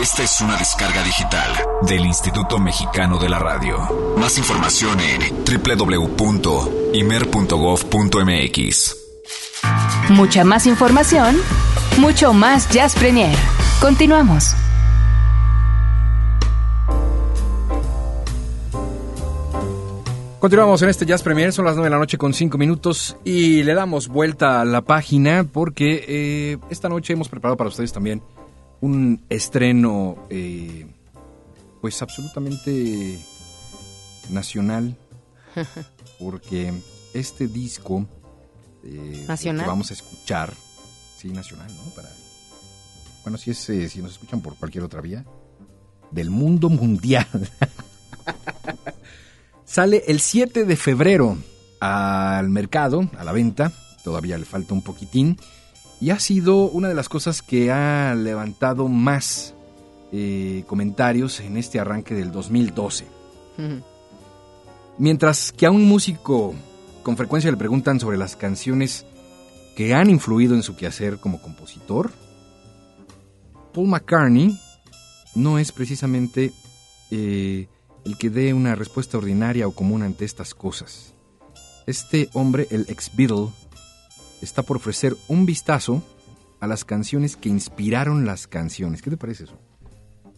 Esta es una descarga digital del Instituto Mexicano de la Radio. Más información en www.imer.gov.mx. Mucha más información, mucho más Jazz Premier. Continuamos. Continuamos en este Jazz Premier, son las 9 de la noche con 5 minutos y le damos vuelta a la página porque eh, esta noche hemos preparado para ustedes también un estreno eh, pues absolutamente nacional porque este disco eh, ¿Nacional? que vamos a escuchar, sí, nacional, ¿no? Para, bueno, si, es, eh, si nos escuchan por cualquier otra vía, del mundo mundial. Sale el 7 de febrero al mercado, a la venta, todavía le falta un poquitín, y ha sido una de las cosas que ha levantado más eh, comentarios en este arranque del 2012. Ujú. Mientras que a un músico con frecuencia le preguntan sobre las canciones que han influido en su quehacer como compositor, Paul McCartney no es precisamente eh, el que dé una respuesta ordinaria o común ante estas cosas. Este hombre, el ex Beatle, está por ofrecer un vistazo a las canciones que inspiraron las canciones. ¿Qué te parece eso?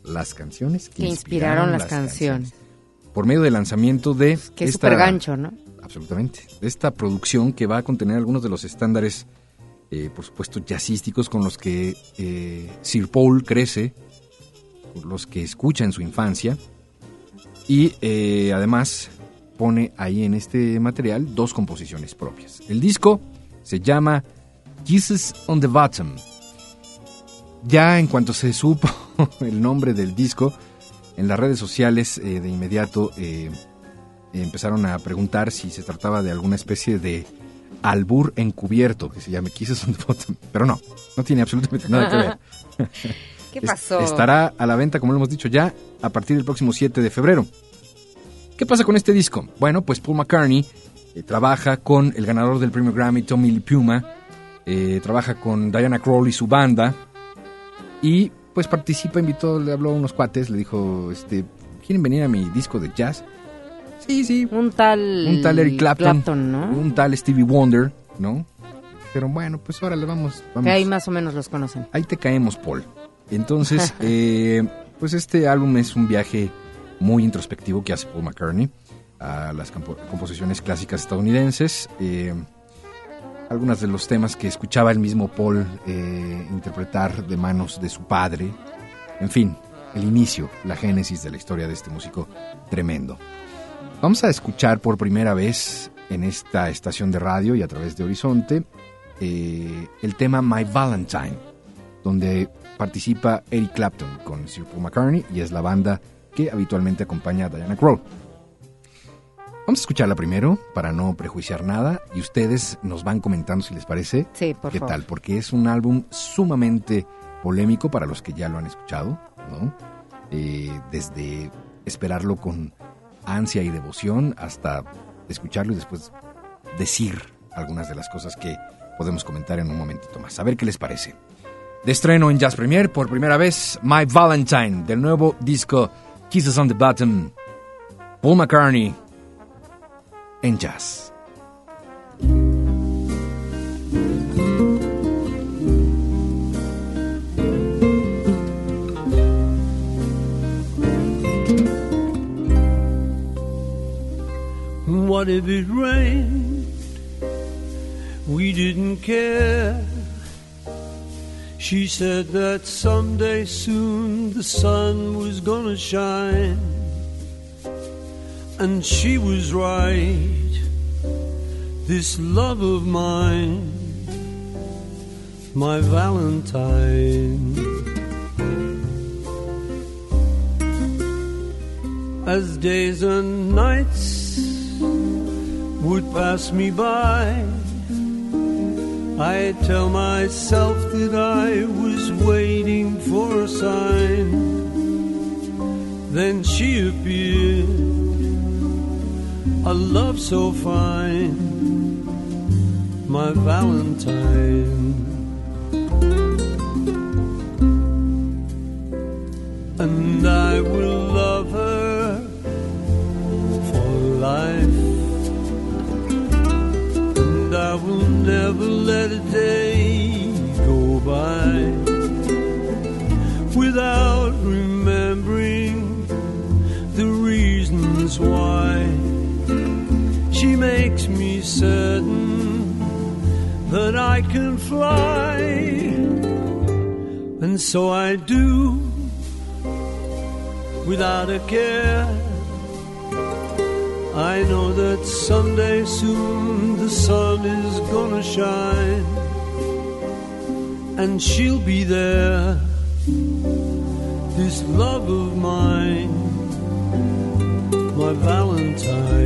Las canciones que, Que inspiraron las canciones. Por medio del lanzamiento de Que es súper gancho, ¿no? Absolutamente. De esta producción que va a contener algunos de los estándares, eh, por supuesto, jazzísticos con los que eh, Sir Paul crece, por los que escucha en su infancia. Y eh, además pone ahí en este material dos composiciones propias. El disco se llama Jesus on the Bottom. Ya en cuanto se supo el nombre del disco, en las redes sociales eh, de inmediato eh, empezaron a preguntar si se trataba de alguna especie de albur encubierto, que se llame Jesus on the Bottom. Pero no, no tiene absolutamente nada que ver. ¿Qué pasó? Estará a la venta, como lo hemos dicho ya, a partir del próximo 7 de febrero. ¿Qué pasa con este disco? Bueno, pues Paul McCartney eh, trabaja con el ganador del premio Grammy, Tommy Puma, eh, trabaja con Diana Krall y su banda, y pues participa, invitó, le habló a unos cuates, le dijo, este, ¿quieren venir a mi disco de jazz? Sí, sí. Un tal... Un tal Eric Clapton, ¿no? un tal Stevie Wonder, ¿no? Dijeron, bueno, pues ahora le vamos, vamos. Que ahí más o menos los conocen. Ahí te caemos, Paul. Entonces, eh, pues este álbum es un viaje muy introspectivo que hace Paul McCartney a las composiciones clásicas estadounidenses. eh, algunos de los temas que escuchaba el mismo Paul eh, interpretar de manos de su padre. En fin, el inicio, la génesis de la historia de este músico tremendo. Vamos a escuchar por primera vez en esta estación de radio y a través de Horizonte eh, el tema My Valentine, donde participa Eric Clapton con Sir Paul McCartney y es la banda que habitualmente acompaña a Diana Krall. Vamos a escucharla primero para no prejuiciar nada y ustedes nos van comentando si les parece Sí, por qué favor. tal, porque es un álbum sumamente polémico para los que ya lo han escuchado, ¿no? Eh, desde esperarlo con ansia y devoción hasta escucharlo y después decir algunas de las cosas que podemos comentar en un momentito más. A ver qué les parece. De estreno en Jazz Premier por primera vez My Valentine del nuevo disco Kisses on the Bottom. Paul McCartney en jazz. What if it rained? We didn't care. She said that someday soon the sun was gonna shine. And she was right. This love of mine, my Valentine. As days and nights would pass me by. I tell myself that I was waiting for a sign. Then she appeared, a love so fine, my Valentine. And she'll be there. This love of mine, my Valentine.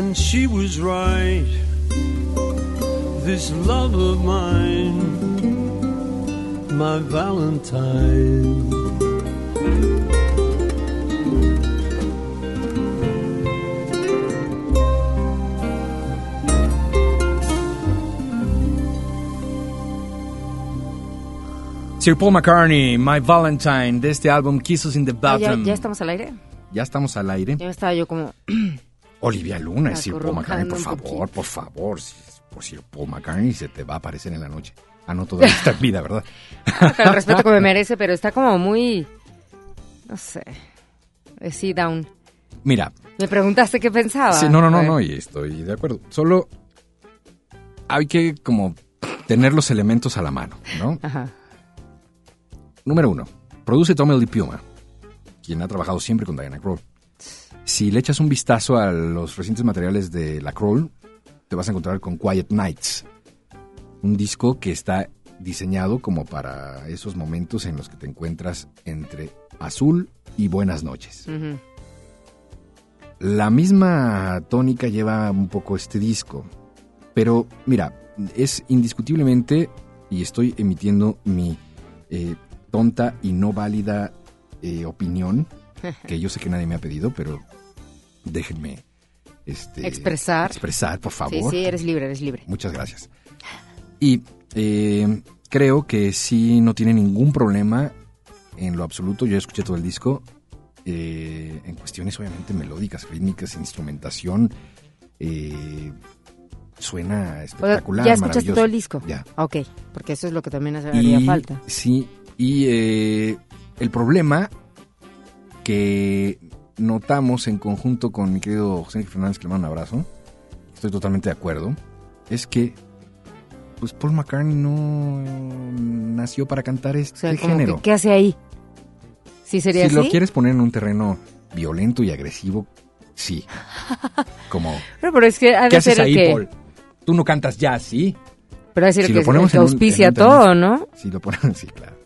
And she was right. This love of mine, my Valentine. Sir Paul McCartney, My Valentine, de este álbum Kisses in the Ah, ¿Ya, Bathroom. ya estamos al aire? Ya estamos al aire. Ya estaba yo como... Olivia Luna, Sir Paul McCartney, por favor, por favor. Es por Sir Paul McCartney se te va a aparecer en la noche. Ah, no, todavía está en vida, ¿verdad? Con el respeto que me merece, pero está como muy... No sé. Sí, down. Mira, Me preguntaste qué pensaba. sí, no, no, no, no, y estoy de acuerdo. Solo hay que como tener los elementos a la mano, ¿no? Ajá. Número uno, produce Tommy Lee Puma, quien ha trabajado siempre con Diana Kroll. Si le echas un vistazo a los recientes materiales de la Kroll, te vas a encontrar con Quiet Nights, un disco que está diseñado como para esos momentos en los que te encuentras entre azul y buenas noches. La misma tónica lleva un poco este disco, pero mira, es indiscutiblemente, y estoy emitiendo mi eh, tonta y no válida eh, opinión, que yo sé que nadie me ha pedido, pero déjenme este, Expresar. expresar, por Sí, favor. sí, eres libre, eres libre. Muchas gracias. Y eh, creo que sí no tiene ningún problema en lo absoluto. Yo escuché todo el disco eh, en cuestiones obviamente melódicas, rítmicas, instrumentación. eh, suena espectacular. ¿Ya escuchaste todo el disco? Ya. Ok, porque eso es lo que también haría Y- falta. Sí, y eh, el problema que notamos en conjunto con mi querido José Fernández, que le mando un abrazo, estoy totalmente de acuerdo, es que pues Paul McCartney no nació para cantar O este sea, género. que, ¿qué hace ahí? ¿Sí sería si así? lo quieres poner en un terreno violento y agresivo, sí. Como, Pero, pero es que ha ¿qué haces ahí, que... Paul? Tú no cantas jazz, ¿sí? Pero ha de ser Si el lo que, ponemos que en un- auspicia en un terreno- todo, ¿no? Si lo ponen, sí, claro.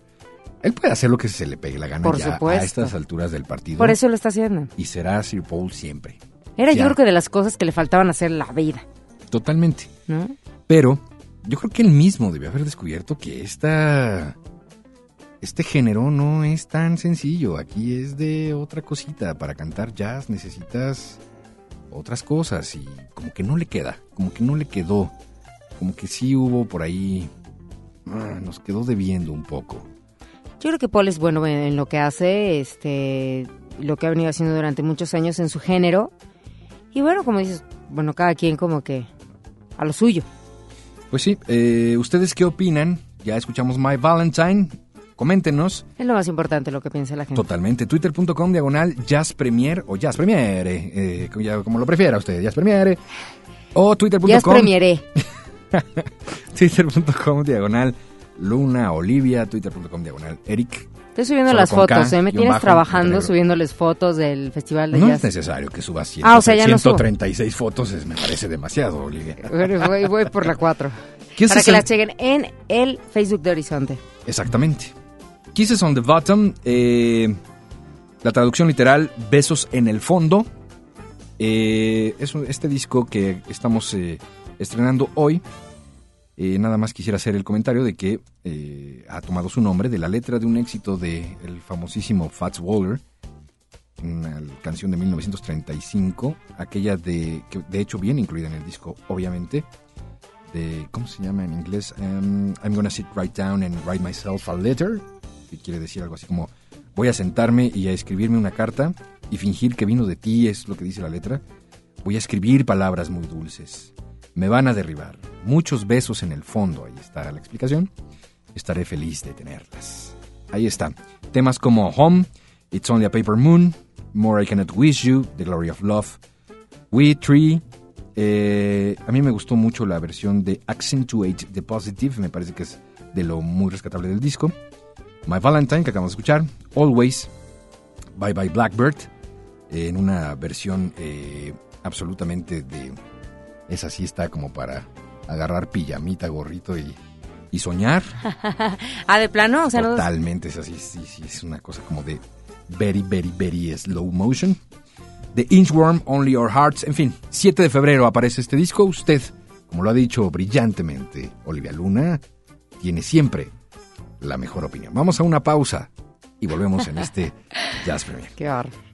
Él puede hacer lo que se le pegue la gana Por ya a estas alturas del partido. Por eso lo está haciendo. Y será Sir Paul siempre. Era Ya. yo creo que de las cosas que le faltaban hacer la vida, Totalmente. ¿no? Pero yo creo que él mismo debió haber descubierto que esta, este género no es tan sencillo. Aquí es de otra cosita. Para cantar jazz necesitas otras cosas y como que no le queda, como que no le quedó. Como que sí hubo por ahí... ah, nos quedó debiendo un poco. Yo creo que Paul es bueno en, lo que hace, este, lo que ha venido haciendo durante muchos años en su género. Y bueno, como dices, bueno, cada quien como que a lo suyo. Pues sí, eh, ¿ustedes qué opinan? Ya escuchamos My Valentine. Coméntenos. Es lo más importante lo que piensa la gente. Totalmente. Twitter.com diagonal Jazz Premier o Jazz Premiere. eh, como, lo prefiera usted, Jazz Premiere. O Twitter.com. Ya es premieré. Twitter.com diagonal Luna Olivia. Twitter.com diagonal Eric. Estoy subiendo Solo las K, fotos, ¿eh? Me tienes bajo, trabajando subiéndoles fotos del festival de No jazz. es necesario que subas 100, Ah, o sea, ya no subo. 136 fotos, es- me parece demasiado, Olivia. Bueno, voy, voy por la 4. ¿Qué es Para que las chequen en el Facebook de Horizonte. Exactamente. Kisses on the Bottom, eh, la traducción literal, Besos en el fondo. Eh, es un- este disco que estamos eh, estrenando hoy. Eh, nada más quisiera hacer el comentario de que eh, ha tomado su nombre de la letra de un éxito del el famosísimo Fats Waller, una canción de 1935, aquella de que de hecho viene incluida en el disco, obviamente, de ¿cómo se llama en inglés? Um, I'm gonna sit right down and write myself a letter, que quiere decir algo así como voy a sentarme y a escribirme una carta y fingir que vino de ti, es lo que dice la letra. Voy a escribir palabras muy dulces. Me van a derribar. Muchos besos en el fondo, ahí está la explicación. Estaré feliz de tenerlas. Ahí está. Temas como Home, It's Only a Paper Moon, More I Cannot Wish You, The Glory of Love, We Tree. eh, a mí me gustó mucho la versión de Accentuate the Positive, me parece que es de lo muy rescatable del disco. My Valentine, que acabamos de escuchar, Always, Bye Bye Blackbird, en una versión eh, absolutamente de... Esa sí está como para agarrar pijamita, gorrito y, y soñar. Ah, de plano, o sea. Totalmente, es así, sí, sí, es una cosa como de very, very, very slow motion. The Inchworm, Only Our Hearts, en fin, 7 de febrero aparece este disco. Usted, como lo ha dicho brillantemente Olivia Luna, tiene siempre la mejor opinión. Vamos a una pausa y volvemos en este Jazz Premier. Qué bárbaro.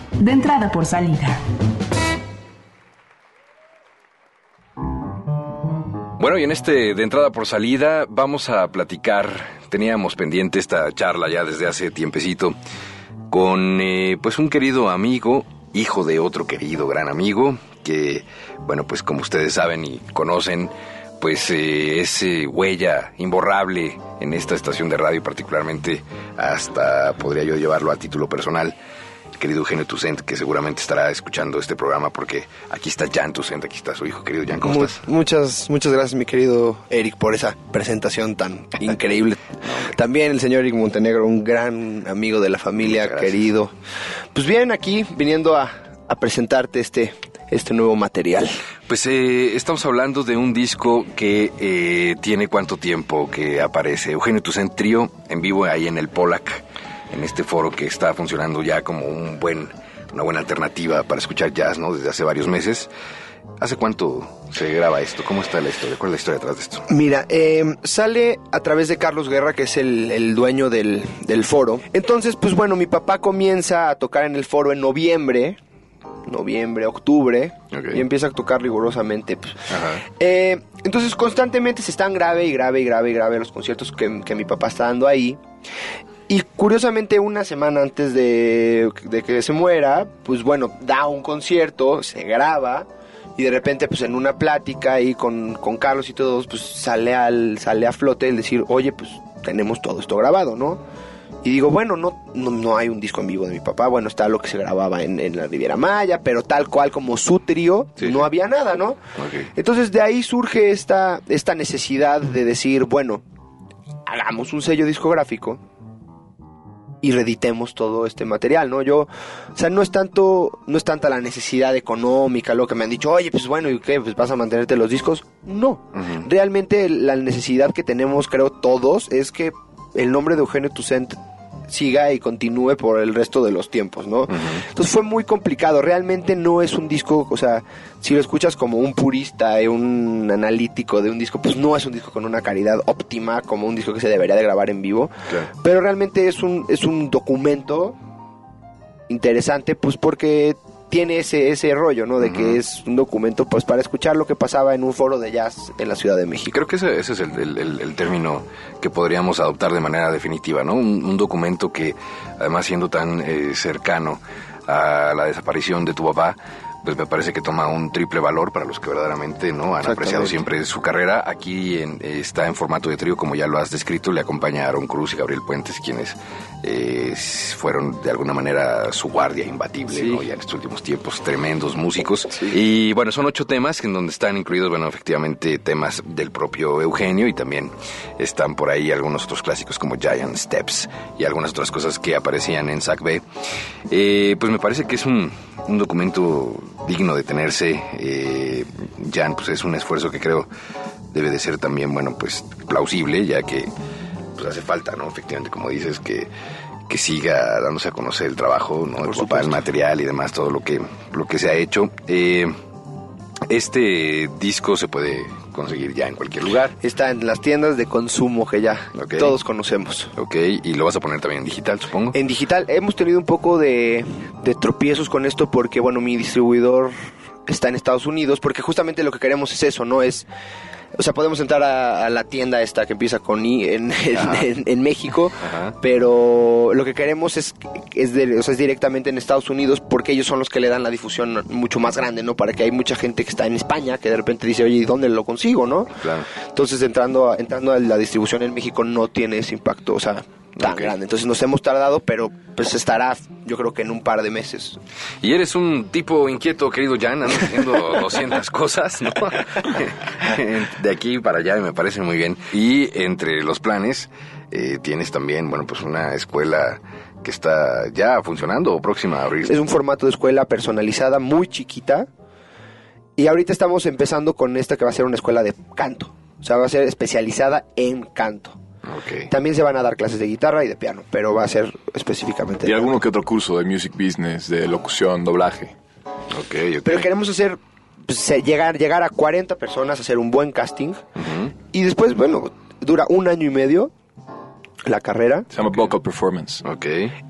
de entrada por salida. Bueno, y en este de entrada por salida vamos a platicar, teníamos pendiente esta charla ya desde hace tiempecito, con eh, pues un querido amigo, hijo de otro querido gran amigo, que bueno, pues como ustedes saben y conocen, pues eh, es eh, huella imborrable en esta estación de radio, particularmente hasta podría yo llevarlo a título personal querido Eugenio Tucent, que seguramente estará escuchando este programa porque aquí está Jan Tucent, aquí está su hijo, querido Jan, ¿cómo Mu- estás? Muchas, muchas gracias, mi querido Eric, por esa presentación tan increíble. También el señor Eric Montenegro, un gran amigo de la familia, querido. Pues bien, aquí viniendo a, a presentarte este, este nuevo material. Pues eh, estamos hablando de un disco que eh, tiene cuánto tiempo que aparece. Eugenio Tucent Trío en vivo ahí en el Polac, en este foro que está funcionando ya como un buen, una buena alternativa para escuchar jazz, ¿no? Desde hace varios meses. ¿Hace cuánto se graba esto? ¿Cómo está la historia? ¿Cuál es la historia detrás de esto? Mira, eh, sale a través de Carlos Guerra, que es el, el dueño del, del foro. Entonces, pues bueno, mi papá comienza a tocar en el foro en noviembre, noviembre, octubre, y empieza a tocar rigurosamente. pues. Eh, entonces, constantemente se están grave y grave y grave y grave los conciertos que, que mi papá está dando ahí. Y curiosamente, una semana antes de, de que se muera, pues bueno, da un concierto, se graba. Y de repente, pues en una plática ahí con, con Carlos y todos, pues sale, al, sale a flote el decir, oye, pues tenemos todo esto grabado, ¿no? Y digo, bueno, no, no, no hay un disco en vivo de mi papá, bueno, está lo que se grababa en, en la Riviera Maya, pero tal cual como su trío, Sí, no había nada, ¿no? Entonces de ahí surge esta, esta necesidad de decir, bueno, hagamos un sello discográfico y reeditemos todo este material, ¿no? Yo, o sea, no es tanto, no es tanta la necesidad económica, lo que me han dicho, oye, pues bueno, ¿y qué? Pues vas a mantenerte los discos. No. Realmente la necesidad que tenemos, creo, todos, es que el nombre de Eugenio Tucent siga y continúe por el resto de los tiempos, ¿no? Entonces fue muy complicado. Realmente no es un disco, o sea, si lo escuchas como un purista, eh, un analítico de un disco, pues no es un disco con una calidad óptima como un disco que se debería de grabar en vivo. Claro. Pero realmente es un, es un documento interesante, pues porque tiene ese, ese rollo, ¿no? De que es un documento, pues, para escuchar lo que pasaba en un foro de jazz en la Ciudad de México. Creo que ese, ese es el, el- el- el término que podríamos adoptar de manera definitiva, ¿no? Un, un documento que, además siendo tan eh, cercano a la desaparición de tu papá, pues me parece que toma un triple valor para los que verdaderamente no han apreciado siempre su carrera. Aquí en- eh, está en formato de trío, como ya lo has descrito, le acompaña Aaron Cruz y Gabriel Puentes, quienes eh, fueron de alguna manera su guardia imbatible, ¿no? Ya en estos últimos tiempos, tremendos músicos. Y bueno, son ocho temas en donde están incluidos, bueno, efectivamente temas del propio Eugenio y también están por ahí algunos otros clásicos como Giant Steps y algunas otras cosas que aparecían en SAC B. Eh, pues me parece que es un, un documento digno de tenerse. Eh, Jan, pues es un esfuerzo que creo debe de ser también, bueno, pues plausible, ya que pues hace falta, ¿no? Efectivamente, como dices, que, que siga dándose a conocer el trabajo, ¿no? El papá, el material y demás, todo lo que, lo que se ha hecho. Eh, este disco se puede conseguir ya en cualquier lugar. Está en las tiendas de consumo que ya Ok. todos conocemos. Ok, y lo vas a poner también en digital, supongo. En digital hemos tenido un poco de, de tropiezos con esto porque, bueno, mi distribuidor está en Estados Unidos porque justamente lo que queremos es eso, ¿no? Es... O sea, podemos entrar a, a la tienda esta que empieza con I en, en, en- en México, Ajá. pero lo que queremos es, es, de- o sea, es directamente en Estados Unidos porque ellos son los que le dan la difusión mucho más grande, ¿no? Para que hay mucha gente que está en España que de repente dice, oye, ¿y dónde lo consigo, no? Claro. Entonces, entrando a, entrando a la distribución en México no tiene ese impacto, o sea, tan grande. Entonces, nos hemos tardado, pero pues estará, yo creo que en un par de meses. Y eres un tipo inquieto, querido Jan, haciendo 200 cosas, ¿no? De aquí para allá me parece muy bien. Y entre los planes eh, tienes también, bueno, pues una escuela que está ya funcionando o próxima a abrir. Es un formato de escuela personalizada, muy chiquita. Y ahorita estamos empezando con esta que va a ser una escuela de canto. O sea, va a ser especializada en canto. También se van a dar clases de guitarra y de piano, pero va a ser específicamente. Y alguno que otro curso de music business, de locución, doblaje. Ok, ok. Pero queremos hacer, pues, llegar, llegar a 40 personas, hacer un buen casting. Y después, bueno, dura un año y medio la carrera. Se llama vocal performance. Ok.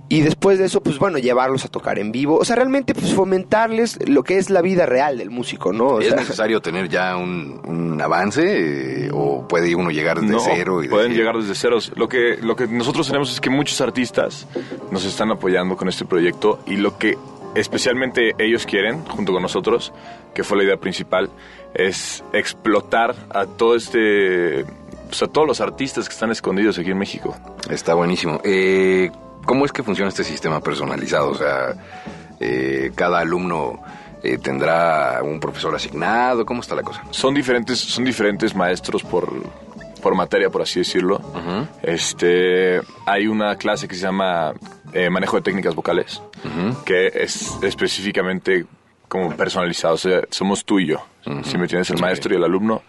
Y después de eso, pues bueno, llevarlos a tocar en vivo. O sea, realmente pues, fomentarles lo que es la vida real del músico, ¿no? O ¿Es sea, necesario tener ya un, un avance eh, o puede uno llegar desde No, cero? Y pueden decir, llegar desde ceros. Lo que, lo que nosotros tenemos es que muchos artistas nos están apoyando con este proyecto y lo que especialmente ellos quieren, junto con nosotros, que fue la idea principal, es explotar a todo este... pues, a todos los artistas que están escondidos aquí en México. Está buenísimo. Eh, ¿Cómo es que funciona este sistema personalizado? O sea, eh, cada alumno eh, tendrá un profesor asignado. ¿Cómo está la cosa? Son diferentes, son diferentes maestros por, por materia, por así decirlo. Este, hay una clase que se llama eh, manejo de técnicas vocales, que es específicamente como personalizado. O sea, somos tú y yo. Si me entiendes, el maestro y el alumno.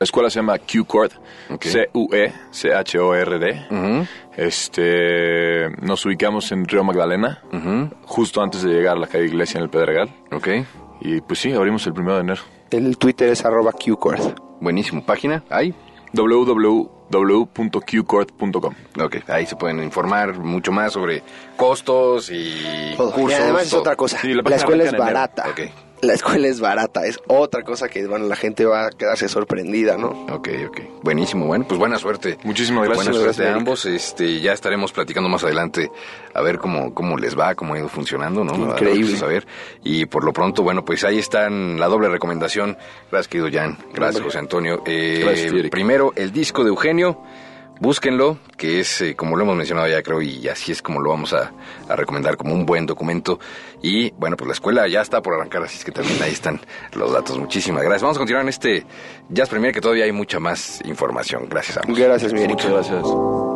La escuela se llama Q-Chord, Ok. C-U-E, C-H-O-R-D. Este, nos ubicamos en Río Magdalena, justo antes de llegar a la calle Iglesia en el Pedregal. Ok. Y pues sí, abrimos el primero de enero. el Twitter es arroba QCord. Buenísimo. ¿Página? ¿Hay? www.qcord.com. Ok. Ahí se pueden informar mucho más sobre costos y Todo. cursos. y además es todo. otra cosa. Sí, la escuela es barata. La escuela es barata. Es otra cosa que, bueno, la gente va a quedarse sorprendida, ¿no? Ok, ok. Buenísimo. Bueno, pues buena suerte. Muchísimas gracias. Buena suerte Gracias, a ambos. Este, ya estaremos platicando más adelante a ver cómo, cómo les va, cómo ha ido funcionando, ¿no? Increíble. A ver. Y por lo pronto, bueno, pues ahí están la doble recomendación. Gracias, querido Jan. Gracias, José Antonio. Eh, Gracias, primero, el disco de Eugenio. Búsquenlo, que es, eh, como lo hemos mencionado ya creo, y así es como lo vamos a, a recomendar como un buen documento. Y bueno, pues la escuela ya está por arrancar, así es que también ahí están los datos. Muchísimas gracias. Vamos a continuar en este Jazz Premier, que todavía hay mucha más información. Gracias a. Gracias, mi Eric. Muchas gracias.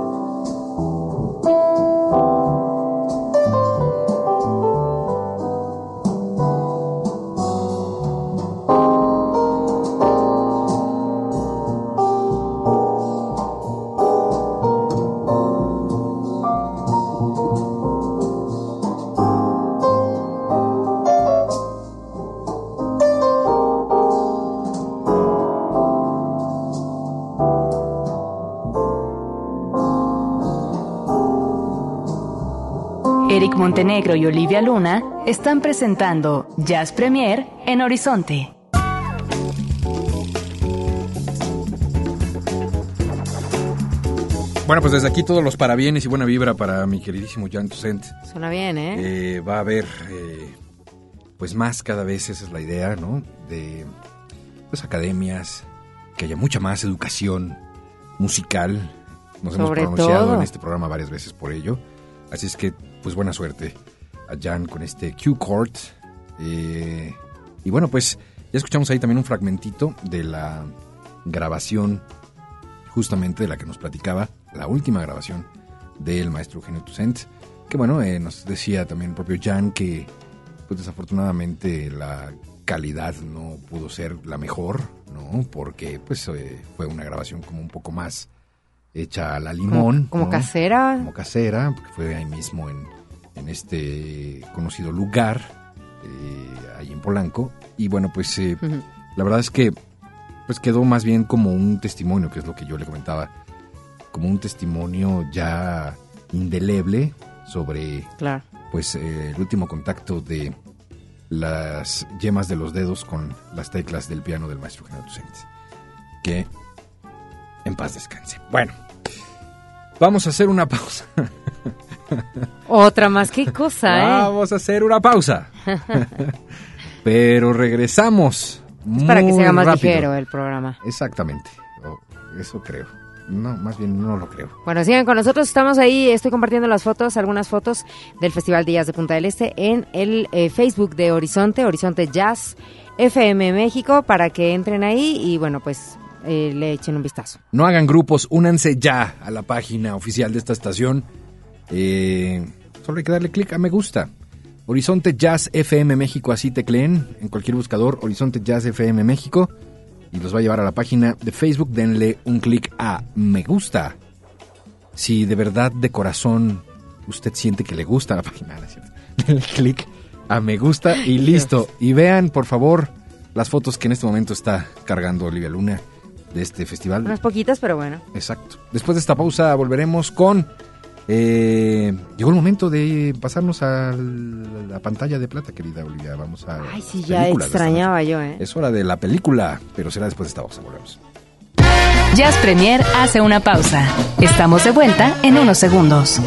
Eric Montenegro y Olivia Luna están presentando Jazz Premier en Horizonte. Bueno, pues desde aquí todos los parabienes y buena vibra para mi queridísimo Jan Toussaint. Suena bien, ¿eh? Eh, va a haber, eh, pues más cada vez, esa es la idea, ¿no? De pues academias, que haya mucha más educación musical. Nos hemos pronunciado todo. en este programa varias veces por ello. Así es que, pues buena suerte a Jan con este Q-Court. Eh, y bueno, pues ya escuchamos ahí también un fragmentito de la grabación justamente de la que nos platicaba, la última grabación del maestro Eugenio Toussaint, que bueno, eh, nos decía también el propio Jan que pues desafortunadamente la calidad no pudo ser la mejor, ¿no? Porque pues eh, fue una grabación como un poco más hecha a la limón. Como, como ¿no? casera. Como casera, porque fue ahí mismo en, en este conocido lugar, eh, ahí en Polanco. Y bueno, pues eh, la verdad es que pues quedó más bien como un testimonio, que es lo que yo le comentaba, como un testimonio ya indeleble sobre Claro. pues eh, el último contacto de las yemas de los dedos con las teclas del piano del maestro Genaro Toussaint. Que en paz descanse. Bueno, vamos a hacer una pausa. Otra más, qué cosa, ¿eh? Vamos a hacer una pausa. Pero regresamos. Es para que se haga más rápido. ligero el programa. Exactamente. Eso creo. No, más bien no lo creo. Bueno, sigan con nosotros, estamos ahí, estoy compartiendo las fotos, algunas fotos del Festival de Jazz de Punta del Este en el eh, Facebook de Horizonte, Horizonte Jazz FM México, para que entren ahí y bueno, pues eh, le echen un vistazo. No hagan grupos, únanse ya a la página oficial de esta estación. Eh, solo hay que darle clic a me gusta. Horizonte Jazz FM México, así tecleen en cualquier buscador, Horizonte Jazz FM México, y los va a llevar a la página de Facebook. Denle un clic a me gusta. Si de verdad, de corazón, usted siente que le gusta la página, denle clic a me gusta y listo. Y vean, por favor, las fotos que en este momento está cargando Olivia Luna de este festival. Unas poquitas, pero bueno. Exacto. Después de esta pausa volveremos con... eh, llegó el momento de pasarnos a la pantalla de plata, querida Olivia. Vamos a... Ay, sí, ya extrañaba yo, ¿eh? Es hora de la película, pero será después de esta pausa. Volvemos. Jazz Premier hace una pausa. Estamos de vuelta en unos segundos.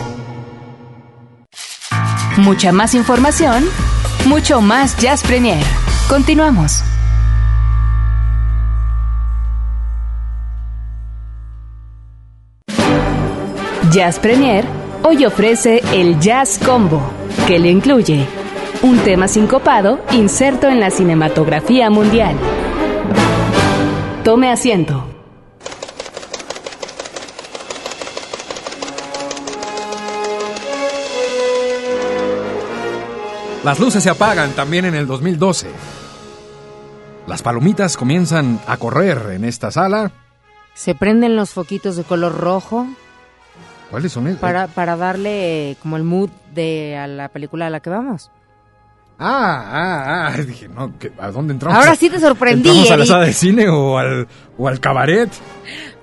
Mucha más información, mucho más Jazz Premier. Continuamos. Jazz Premier hoy ofrece el Jazz Combo, que le incluye un tema sincopado inserto en la cinematografía mundial. Tome asiento. Las luces se apagan también en el 2012. Las palomitas comienzan a correr en esta sala. Se prenden los foquitos de color rojo ¿Cuáles son? el- para, para darle eh, como el mood de a la película a la que vamos. Ah, ah, ah. Dije, no, ¿qué- ¿a dónde entramos? Ahora sí te sorprendí, ¿Entramos a la sala de cine o al, o al cabaret?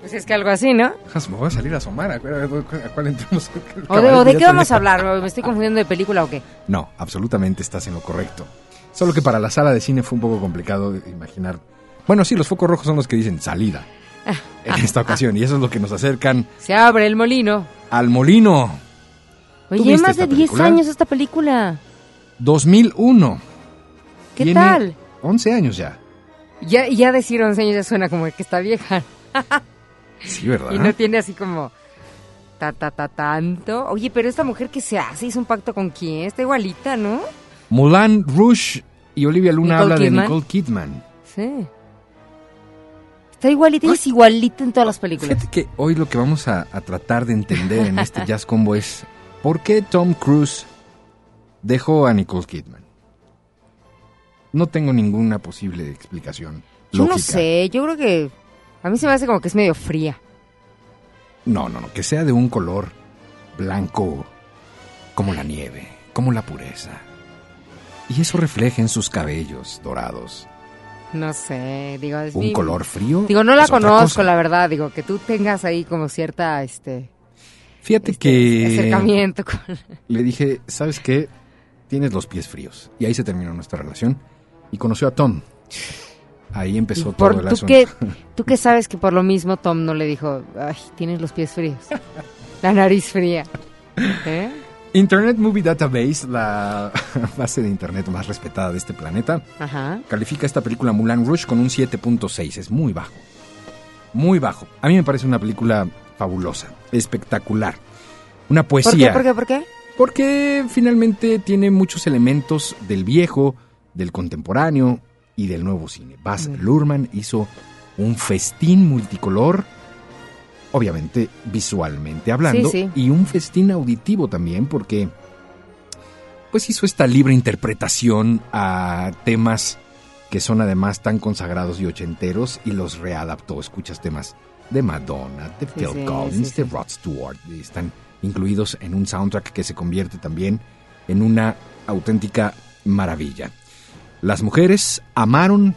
Pues es que algo así, ¿no? Me voy a salir a asomar. ¿A cuál, a cuál entramos? ¿O de, o de qué vamos a hablar? ¿Me estoy confundiendo de película o qué? No, absolutamente estás en lo correcto. Solo que para la sala de cine fue un poco complicado imaginar. Bueno, sí, los focos rojos son los que dicen salida en esta ocasión. Y eso es lo que nos acercan Se abre el molino. al molino. ¿Tú Oye, más de esta 10 película? años esta película. 2001. ¿Qué Tiene tal? 11 años ya. Ya, ya decir 11 años ya suena como que está vieja. Sí, ¿verdad? Y no tiene así como ta ta ta tanto. Oye, pero esta mujer que se hace, hizo un pacto con quién? Está igualita, ¿no? Mulan Rouge y Olivia Luna Nicole habla Kidman. de Nicole Kidman. Sí. Está igualita y es igualita en todas las películas. Fíjate que hoy lo que vamos a, a tratar de entender en este Jazz Combo es por qué Tom Cruise dejó a Nicole Kidman. No tengo ninguna posible explicación. Yo lógica. no sé, yo creo que a mí se me hace como que es medio fría. No, no, no, que sea de un color blanco como la nieve, como la pureza. Y eso refleja en sus cabellos dorados. No sé, digo, es Un mi- color frío. Digo, no la conozco, cosa. la verdad. Digo, que tú tengas ahí como cierta, este... Fíjate este que acercamiento con... le dije, ¿sabes qué? Tienes los pies fríos. Y ahí se terminó nuestra relación. Y conoció a Tom. Ahí empezó Y por- todo el ¿tú, asunto. qué, ¿Tú qué sabes que por lo mismo Tom no le dijo, ay, tienes los pies fríos? La nariz fría. ¿Eh? Internet Movie Database, la base de internet más respetada de este planeta, Ajá. califica esta película Mulan Rouge con un 7.6. Es muy bajo. Muy bajo. A mí me parece una película fabulosa, espectacular. Una ¿Por qué? poesía. ¿Por qué? ¿Por qué? Porque finalmente tiene muchos elementos del viejo, del contemporáneo y del nuevo cine. Baz Luhrmann hizo un festín multicolor, obviamente visualmente hablando, Sí, sí. y un festín auditivo también, porque pues hizo esta libre interpretación a temas que son además tan consagrados y ochenteros y los readaptó. Escuchas temas de Madonna, de Phil sí, Collins, de Rod Stewart, están incluidos en un soundtrack que se convierte también en una auténtica maravilla. Las mujeres amaron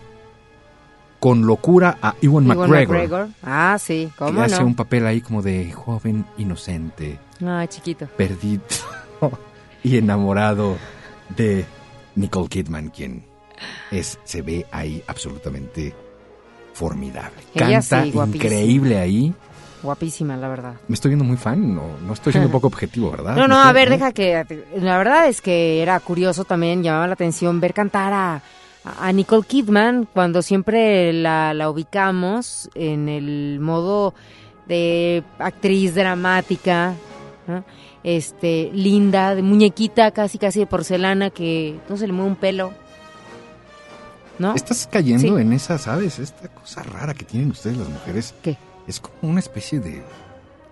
con locura a Ewan Ewan McGregor, McGregor. Ah, sí, que ¿cómo hace no? un papel ahí como de joven inocente, Ah, chiquito. perdido y enamorado de Nicole Kidman, quien es, se ve ahí absolutamente formidable. Ella Canta sí, increíble ahí. Guapísima, la verdad. Me estoy viendo muy fan, no, no estoy siendo poco objetivo, ¿verdad? No, no, a ver, deja que... La verdad es que era curioso también, llamaba la atención ver cantar a, a Nicole Kidman cuando siempre la, la ubicamos en el modo de actriz dramática, ¿no? este, linda, de muñequita casi casi de porcelana que no se le mueve un pelo, ¿no? Estás cayendo Sí. en esa, ¿sabes? Esta cosa rara que tienen ustedes las mujeres. ¿Qué? Es como una especie de, de-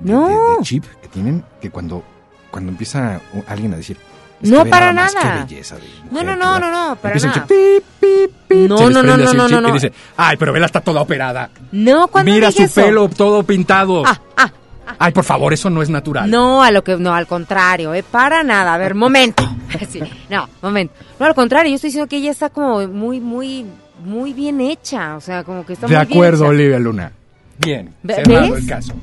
No. de- de chip que tienen que cuando, cuando empieza alguien a decir... "Es No, para nada. Qué belleza de No, no, no, ¿verdad?". no, no, para nada. chip, pip, pip, pip, No, no, no, no, no, no, Y no. dice, ay, pero Vela está toda operada. No, cuando Mira dije su eso? pelo todo pintado. Ah, ah, Ay, por favor, eso no es natural. No, a lo que no, al contrario, eh, para nada. A ver, momento. Sí, no, momento. No, al contrario, yo estoy diciendo que ella está como muy, muy, muy bien hecha. O sea, como que está de muy bien acuerdo, hecha. Olivia Luna. Bien, cerrado ¿ves? el caso.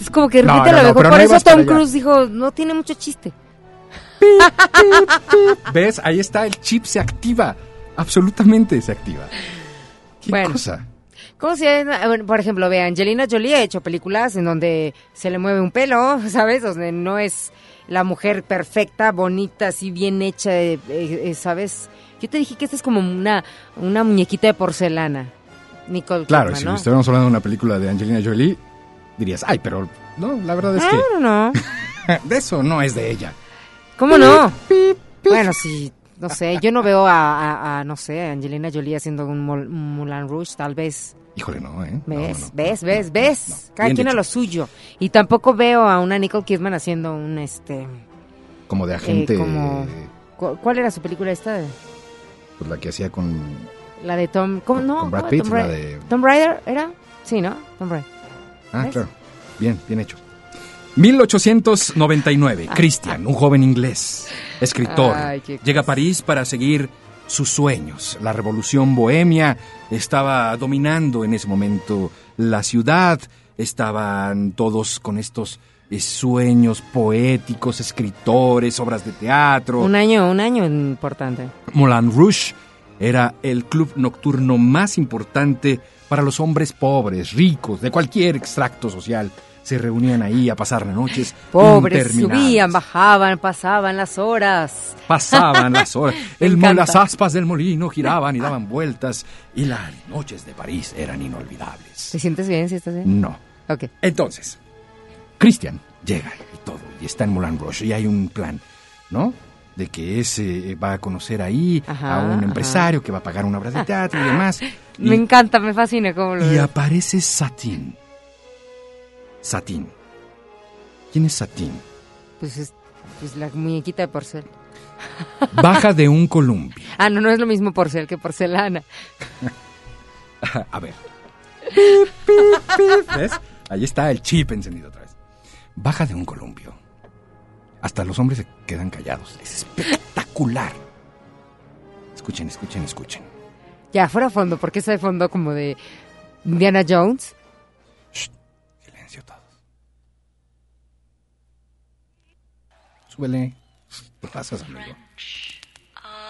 Es como que de No, no, lo no, dejó. pero Por no eso Tom. Cruise dijo, no tiene mucho chiste. ¿Ves? Ahí está, el chip se activa. Absolutamente se activa. ¿Qué Bueno. cosa? Ah, por ejemplo, ve, Angelina Jolie ha hecho películas en donde se le mueve un pelo, ¿sabes? Donde no es la mujer perfecta, bonita, así bien hecha, eh, eh, ¿sabes? Yo te dije que esta es como una, una muñequita de porcelana. Nicole Claro, Kidman, si ¿no? estuviéramos hablando de una película de Angelina Jolie, dirías, ay, pero no, la verdad es No, que no, no. de eso no es de ella. ¿Cómo no? Bueno, sí, no sé, yo no veo a, a- a, no sé, a Angelina Jolie haciendo un, un Moulin Rouge, tal vez. Híjole, no, ¿eh? ¿Ves? no, no. ¿Ves? ¿Ves? ¿Ves? Cada Bien quien a lo suyo. Y tampoco veo a una Nicole Kidman haciendo un, este... Como de agente, Eh, como- ¿cu- ¿Cuál era su película esta? pues la que hacía con... La de Tom... ¿Cómo Con- no? con Brad. Pitt, Tom, la de- Tom Raider era? Sí, ¿no? Tom Raider. Ah, ¿Ves? claro. Bien, bien hecho. 1899. Christian, un joven inglés, escritor, Ay, llega a París para seguir sus sueños. La revolución bohemia estaba dominando en ese momento la ciudad. Estaban todos con estos eh, sueños poéticos, escritores, obras de teatro. Un año, un año importante. Moulin Rouge era el club nocturno más importante para los hombres pobres, ricos, de cualquier extracto social. Se reunían ahí a pasar las noches Pobres, subían, bajaban, pasaban las horas. Pasaban las horas. El las aspas del molino giraban y daban vueltas. Y las noches de París eran inolvidables. ¿Te sientes bien? ¿Sí estás bien? No. Ok. Entonces, Christian llega y todo, y está en Moulin Rouge, y hay un plan, ¿no? De que ese va a conocer ahí Ajá, a un ajá. empresario que va a pagar una obra de teatro y demás. Y, Me encanta, me fascina cómo lo y ves. aparece Satín. Satín. ¿Quién es Satín? Pues es pues la muñequita de porcel. Baja de un columpio. Ah, no, no es lo mismo porcel que porcelana. A ver. Pip, pip, pip. ¿Ves? Ahí está el chip encendido otra vez. Baja de un columpio. Hasta los hombres se quedan callados. Es espectacular. Escuchen, escuchen, escuchen. Ya, fuera fondo, porque ese de fondo como de Indiana Jones. Silencio todos. súbele. Pasas, amigo.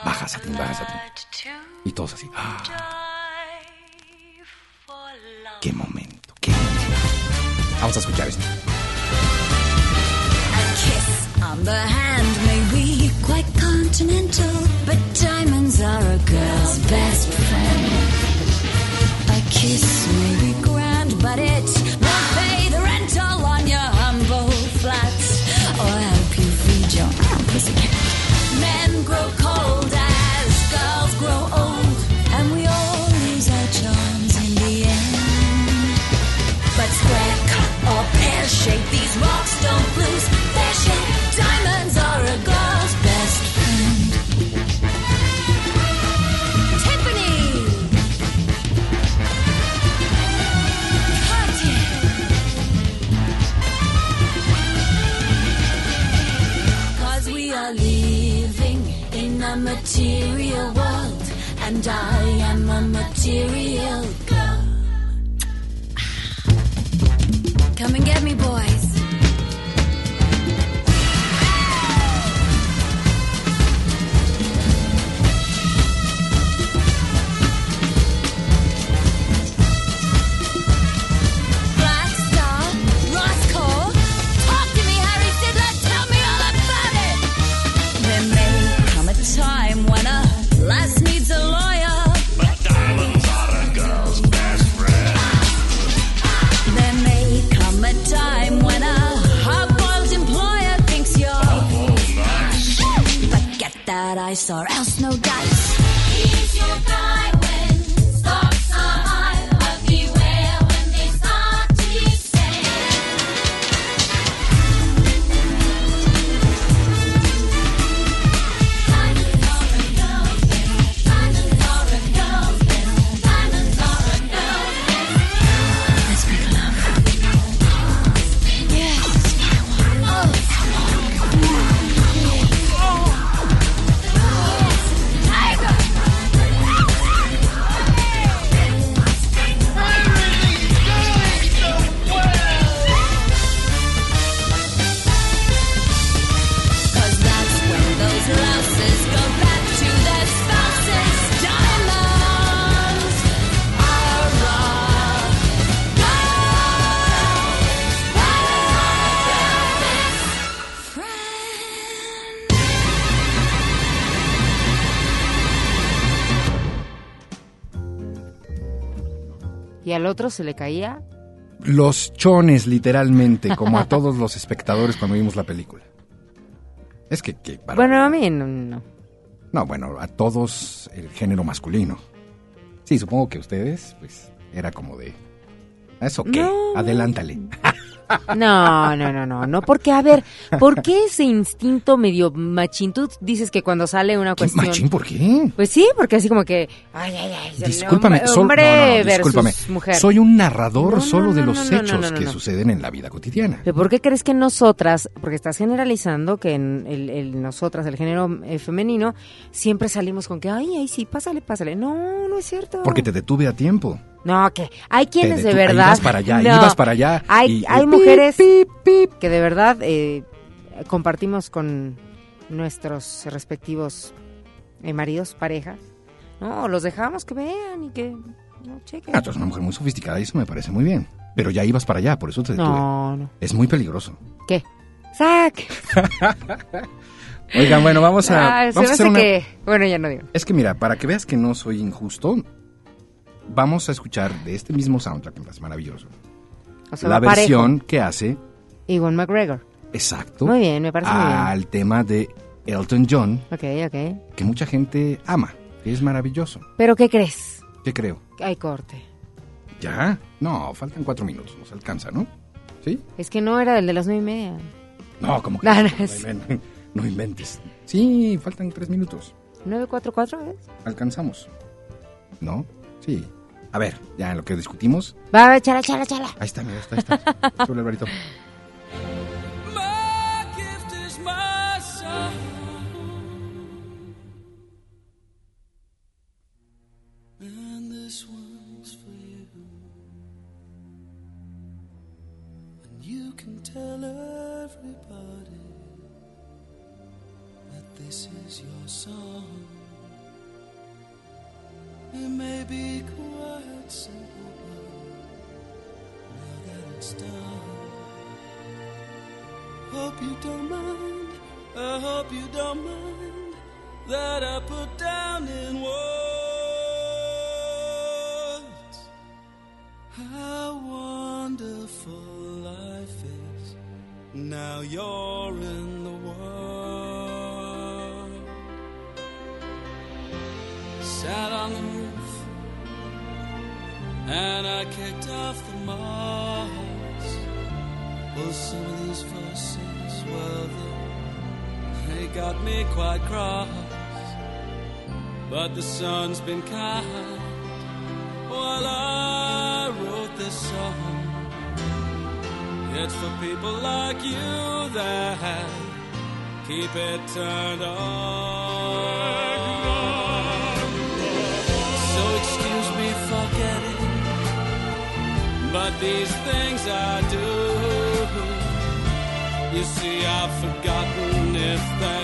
Baja, Satín, baja, Satín. Y todos así. ¡ah! ¡Qué momento! ¡Qué momento! Vamos a escuchar esto. A kiss on the hand may be quite continental, but diamonds are a girl's best friend. A kiss may be grand, but it material world, and I am a material girl. Come and get me, boys. Black that ice or else no dice. Al otro se le caía. Los chones, literalmente, como a todos los espectadores cuando vimos la película. Es que, que para- Bueno, a mí no. no. No, bueno, a todos el género masculino. Sí, supongo que ustedes, pues, era como de... ¿Eso qué? No. Adelántale. No, no, no, no, no, porque a ver, ¿por qué ese instinto medio machín? Tú dices que cuando sale una ¿Qué cuestión... machín? ¿Por qué? Pues sí, porque así como que, ay, ay, ay, Discúlpame, hombre, sol- hombre no, no, no, versus discúlpame. mujer. Soy un narrador No, solo de los hechos que suceden en la vida cotidiana. ¿Pero por qué crees que nosotras, porque estás generalizando que en el, el nosotras, el género eh, femenino, siempre salimos con que, ay, ay, sí, pásale, pásale. No, no es cierto. Porque te detuve a tiempo. No, que hay quienes de verdad... ibas para allá, No. ibas para allá, Hay, y- hay y- mujeres que de verdad eh, compartimos con nuestros respectivos eh, maridos, parejas. No, los dejamos que vean y que... No, chequen. Ah, tú eres una mujer muy sofisticada y eso me parece muy bien. Pero ya ibas para allá, por eso te detuve. No, no. Es muy peligroso. ¿Qué? ¡Sac! Oigan, bueno, vamos a, Ah, se vamos a hacer una... que... Bueno, ya no digo. Es que mira, para que veas que no soy injusto, vamos a escuchar de este mismo soundtrack, que parece maravilloso, O sea, la versión que hace, Iwan McGregor. exacto, Muy bien, me parece muy bien. al tema de Elton John, Ok, ok. que mucha gente ama, que es maravilloso. ¿Pero qué crees? ¿Qué creo? Hay corte. ¿Ya? No, faltan cuatro minutos, nos alcanza, ¿no? ¿Sí? Es que no era el de las nueve y media. No, como que No, no, no, no, es- inven- no inventes. Sí, faltan tres minutos. ¿944 es? Alcanzamos. ¿No? Sí. A ver, ya en lo que discutimos. Va, chala, chala, chala. Ahí está, mira, ahí está. Ahí está. Súbele, Alvarito. My gift is my song. And this one's for you. And you can tell everybody this is your song. It may be quite hope you don't mind. I hope you don't mind that I put down in words how wonderful life is. Now you're in some of these verses, well, they, they got me quite cross. But the sun's been kind while I wrote this song. It's for people like you that keep it turned on. So excuse me but these things I do. You see, I've forgotten if they're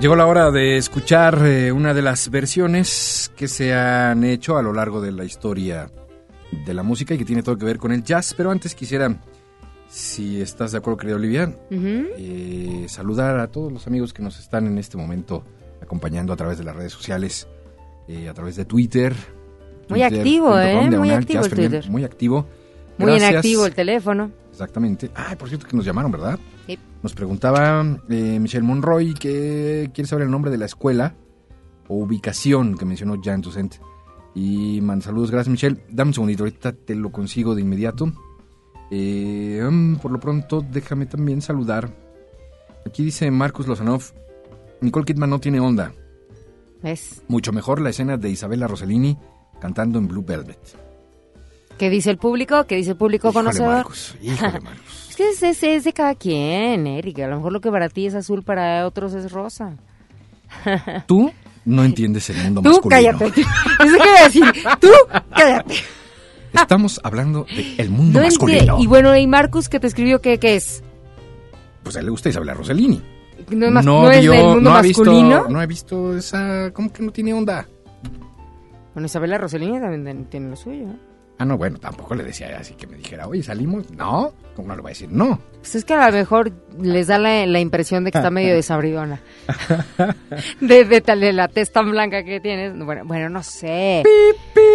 Llegó la hora de escuchar eh, una de las versiones que se han hecho a lo largo de la historia de la música y que tiene todo que ver con el jazz. Pero antes quisiera, si estás de acuerdo, querida Olivia, eh, saludar a todos los amigos que nos están en este momento acompañando a través de las redes sociales, eh, a través de Twitter. Muy activo, ¿eh? Muy activo el Twitter. Muy activo. Muy Gracias. inactivo el teléfono. Exactamente. Ah, por cierto que nos llamaron, ¿verdad? Sí. Nos preguntaba eh, Michelle Monroy que quiere saber el nombre de la escuela o ubicación que mencionó Jan Tucent. Y man, saludos, gracias Michelle. Dame un segundito, ahorita te lo consigo de inmediato. Eh, mm, por lo pronto, déjame también saludar. Aquí dice Marcus Lozanov, Nicole Kidman no tiene onda. ¿Ves? Mucho mejor la escena de Isabella Rossellini cantando en Blue Velvet. ¿Qué dice el público? ¿Qué dice el público Híjole, conocedor? Marcus, híjole, Marcus. Es que es, es- es de cada quien, Erika. A lo mejor lo que para ti es azul, para otros es rosa. Tú no entiendes el mundo Tú masculino. cállate. Eso a decir. Tú cállate. Estamos hablando del mundo No masculino. y bueno, ¿y Marcus que te escribió qué, qué es? Pues a él le gusta Isabela Rossellini. ¿No es, mas- no es vio- del mundo no masculino? Visto, no he visto esa... ¿Cómo que no tiene onda? Bueno, Isabela Rossellini también tiene lo suyo. ¿eh? Ah, no, bueno, tampoco le decía así que me dijera, oye, salimos. No, ¿cómo no le voy a decir? No. Pues es que a lo mejor les da la, la impresión de que está medio desabridona. de, de, tal- de la tez tan blanca que tienes. Bueno, bueno no sé.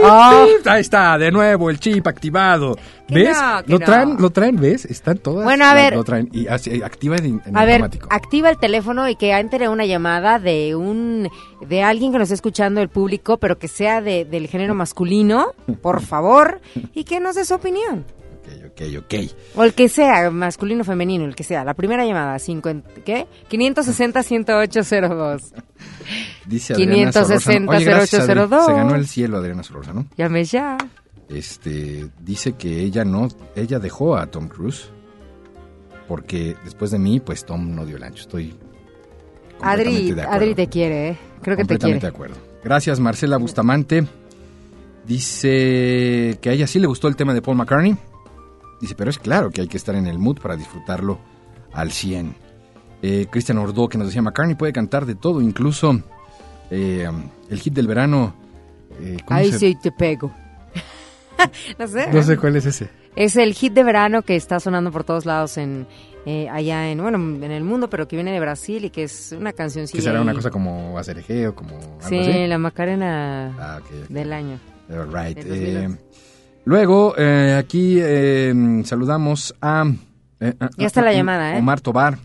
Oh, Pip, Ahí está, de nuevo el chip activado. ¿Ves? no, lo no. traen, lo traen, ¿ves? Están todas. Bueno, a ver. Lo traen y así, activa en, en a ver, automático. activa el teléfono y que entre una llamada de un de alguien que nos esté escuchando el público, pero que sea de, del género masculino, por favor, y que nos dé su opinión. Ok, ok, ok. O el que sea, masculino o femenino, el que sea. La primera llamada, 50, ¿qué? 560-10802. Dice Adriana 560 Solórzano. Oye, gracias, Adri. 0802. Se ganó el cielo Adriana Solórzano. Llame ya. Este, dice que ella no, ella dejó a Tom Cruise porque después de mí, pues Tom no dio el ancho. Estoy Adri. Adri te quiere, ¿eh? Creo que te completamente quiere. de acuerdo. Gracias, Marcela Bustamante. Dice que a ella sí le gustó el tema de Paul McCartney. Dice, pero es claro que hay que estar en el mood para disfrutarlo al 100. Eh, Cristian Ordó, que nos decía, McCartney puede cantar de todo, incluso eh, el hit del verano. eh, ¿cómo Ahí se- sí te pego. no sé. No sé cuál es ese. Es el hit de verano que está sonando por todos lados en eh, allá en bueno en el mundo, pero que viene de Brasil y que es una canción Que será una cosa como Acerejeo, como algo Sí, así. la Macarena Ah, del año. All right. Eh, 2011. luego, eh, aquí eh, saludamos a... eh, ah, Ya está la llamada, ¿eh? Omar Tobar.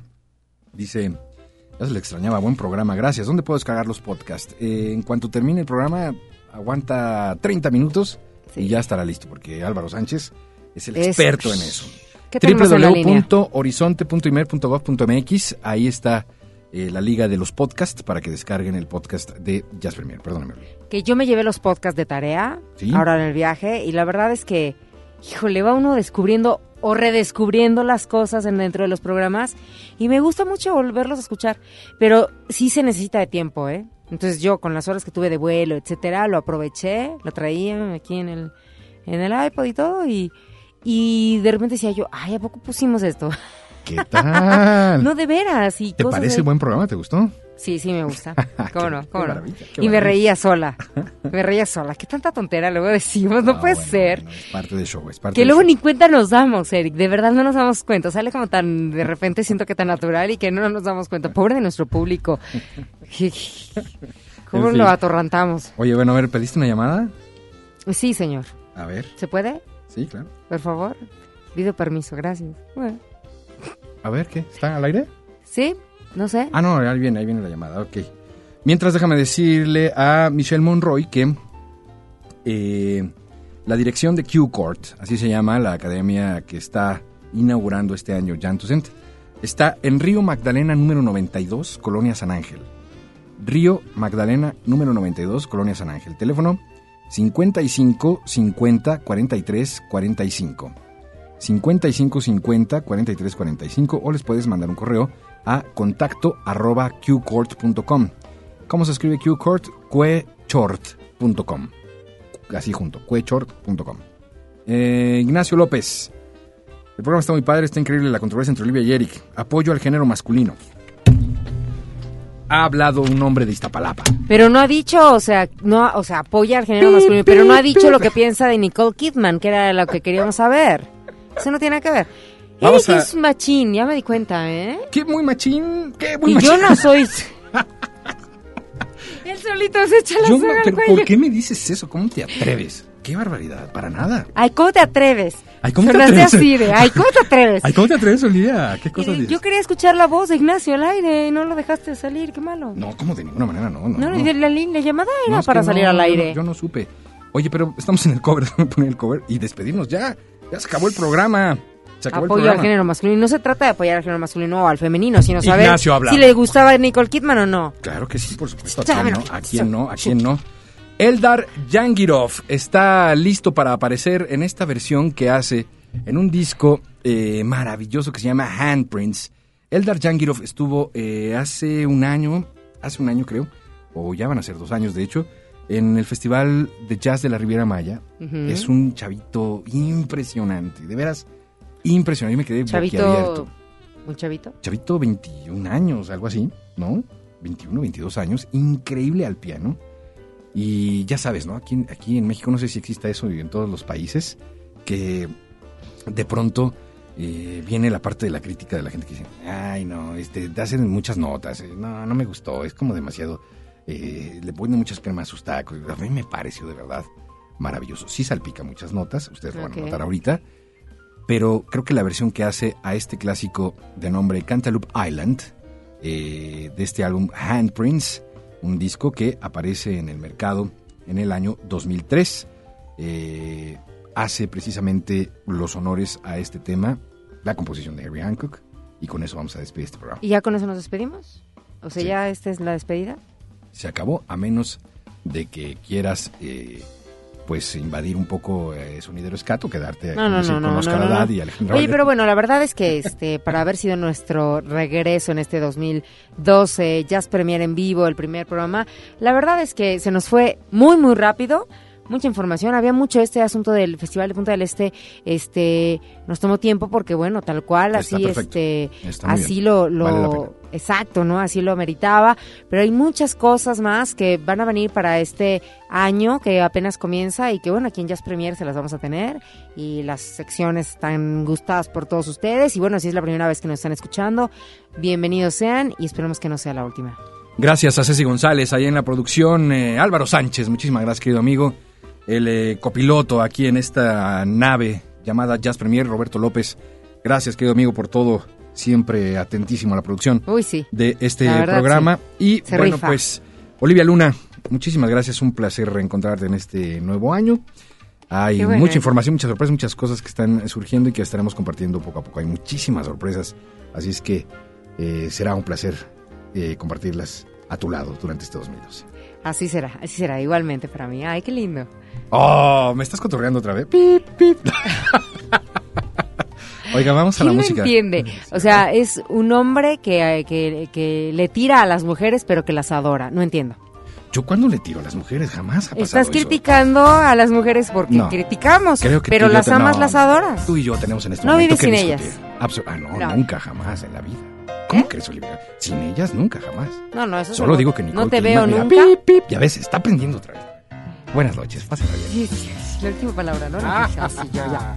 Dice, ya se le extrañaba, buen programa, gracias. ¿Dónde puedo descargar los podcasts? Eh, en cuanto termine el programa, aguanta 30 minutos y ya estará listo, porque Álvaro Sánchez es el Es- experto en eso. Www.horizonte.imer.gov.mx Ahí está eh, la liga de los podcasts para que descarguen el podcast de Jazz Premier. Perdóname. Que yo me llevé los podcasts de tarea Sí. ahora en el viaje y la verdad es que, híjole, va uno descubriendo o redescubriendo las cosas en dentro de los programas y me gusta mucho volverlos a escuchar, pero sí se necesita de tiempo, ¿eh? Entonces yo con las horas que tuve de vuelo, etcétera, lo aproveché, lo traía aquí en el en el iPod y todo y y de repente decía yo, ay, ¿a poco pusimos esto? ¿Qué tal? no, de veras. Y ¿Te cosas parece de- buen programa? ¿Te gustó? Sí, sí, me gusta. ¿Cómo no? Qué Y me reía sola. Me reía sola. ¿Qué tanta tontera luego decimos? No, Ah, puede bueno, ser. bueno, es parte del show, es parte Que luego show. ni cuenta nos damos, Eric. De verdad no nos damos cuenta. Sale como tan, de repente siento que tan natural y que no nos damos cuenta. Pobre de nuestro público. ¿Cómo En fin. lo atorrantamos? Oye, bueno, a ver, ¿pediste una llamada? Sí, señor. A ver, ¿Se puede? Sí, claro. Por favor. Pido permiso, gracias. Bueno. A ver, ¿qué? ¿Está al aire? ¿Sí? No sé. Ah, no, ahí viene, ahí viene la llamada, ok. Mientras déjame decirle a Michelle Monroy que eh, la dirección de Q-Court, así se llama la academia que está inaugurando este año Jan Toussaint, está en Río Magdalena número 92, Colonia San Ángel. Río Magdalena número 92, Colonia San Ángel. Teléfono 55 50 43 45. 55 50 43 45 o les puedes mandar un correo a contacto arroba qcourt.com. ¿Cómo se escribe qcourt? Quechort.com. Así junto, quechort.com. Eh, Ignacio López. El programa está muy padre, está increíble la controversia entre Olivia y Eric. Apoyo al género masculino. Ha hablado un hombre de Iztapalapa. Pero no ha dicho, o sea, no, o sea, apoya al género masculino, pero no ha dicho lo que piensa de Nicole Kidman, que era lo que queríamos saber. Eso no tiene nada que ver. Vamos a- es machín, ya me di cuenta, ¿eh? ¡Qué muy machín! ¡Qué muy Y machín! yo no soy... Él solito se echa la Yo no- pero. ¿por qué me dices eso? ¿Cómo te atreves? ¡Qué barbaridad! Para nada. Ay, ¿cómo te atreves? Ay, ¿cómo te atreves? así de, ay, ¿cómo te atreves? Ay, ¿cómo te atreves, Olivia? ¿Qué cosas dices? yo quería escuchar la voz de Ignacio al aire y no lo dejaste salir, qué malo. No, como de ninguna manera, no. No, No, no. la, llamada era No, para salir al aire. Yo no, supe. Oye, pero estamos en el cover, déjame poner el cover y despedirnos ya. Ya se acabó el programa. Se acabó el Apoyo al programa. género masculino. Y No se trata de apoyar al género masculino o al femenino, sino saber si le gustaba Nicole Kidman o no. Claro que sí, por supuesto. ¿A quién no? ¿A quién no? ¿A quién no? Eldar Yangirov está listo para aparecer en esta versión que hace en un disco eh, maravilloso que se llama Handprints. Eldar Yangirov estuvo eh, hace un año, hace un año creo, o ya van a ser dos años de hecho, en el Festival de Jazz de la Riviera Maya. Es un chavito impresionante, de veras impresionante. Yo me quedé Chavito. boquiabierto. ¿Un chavito? Chavito, 21 años, algo así, ¿no? 21, 22 años, increíble al piano. Y ya sabes, ¿no? Aquí, en- aquí en México no sé si exista eso y en todos los países, que de pronto eh, viene la parte de la crítica de la gente que dice, ay no, este, te hacen muchas notas, eh, no, no me gustó, es como demasiado, eh, le ponen muchas cremas a sus tacos. A mí me pareció de verdad maravilloso. Sí salpica muchas notas, ustedes lo van a notar ahorita, pero creo que la versión que hace a este clásico de nombre Cantaloupe Island, de este álbum Handprints, un disco que aparece en el mercado en el año 2003, eh, hace precisamente los honores a este tema, la composición de Harry Hancock, y con eso vamos a despedir este programa. ¿Y ya con eso nos despedimos? O sea, Sí. ya esta es la despedida. Se acabó, a menos de que quieras... eh, pues invadir un poco eh, sonidero escato, quedarte No, no, conducir no, no, con no, Oscar no, no. Haddad y Oye, pero bueno, la verdad es que este para haber sido nuestro regreso en este 2012, Jazz Premier en vivo, el primer programa, la verdad es que se nos fue muy muy rápido. Mucha información, había mucho este asunto del Festival de Punta del Este, este nos tomó tiempo porque bueno, tal cual, así este así bien. lo, lo Vale. Exacto, ¿no? Así lo meritaba, pero hay muchas cosas más que van a venir para este año que apenas comienza y que bueno, aquí en Jazz Premier se las vamos a tener y las secciones están gustadas por todos ustedes y bueno, si es la primera vez que nos están escuchando, bienvenidos sean y esperemos que no sea la última. Gracias a Ceci González, ahí en la producción. eh, Álvaro Sánchez, muchísimas gracias, querido amigo. El eh, copiloto aquí en esta nave llamada Jazz Premier, Roberto López. Gracias, querido amigo, por todo. Siempre atentísimo a la producción Uy, sí. de este verdad, programa. Y Se bueno, rifa. pues, Olivia Luna, muchísimas gracias. Un placer reencontrarte en este nuevo año. Hay bueno. mucha información, muchas sorpresas, muchas cosas que están surgiendo y que estaremos compartiendo poco a poco. Hay muchísimas sorpresas, así es que eh, será un placer eh, compartirlas a tu lado durante este 2012. Así será, así será, igualmente para mí. Ay, qué lindo. Oh, me estás cotorreando otra vez. Pip, pip. Oiga, vamos a la ¿Quién lo música. entiende? O sea, es un hombre que, que, que le tira a las mujeres, pero que las adora. No entiendo. Yo cuando le tiro a las mujeres jamás ha pasado Estás eso. criticando a las mujeres porque No. criticamos, Creo que pero las te- amas, no, las adoras. Tú y yo tenemos en este No momento vives que sin discutir. ellas. Absu- ah, no, No. nunca jamás en la vida. ¿Cómo crees, Olivia? Sin ellas, nunca jamás. No, no, eso Solo digo que Nicole No te Kidman, veo mira, nunca. pip, pip, ya ves, está aprendiendo otra vez. Buenas noches, pásenla bien. Sí, sí, sí, la última palabra, ¿no? Yo ya.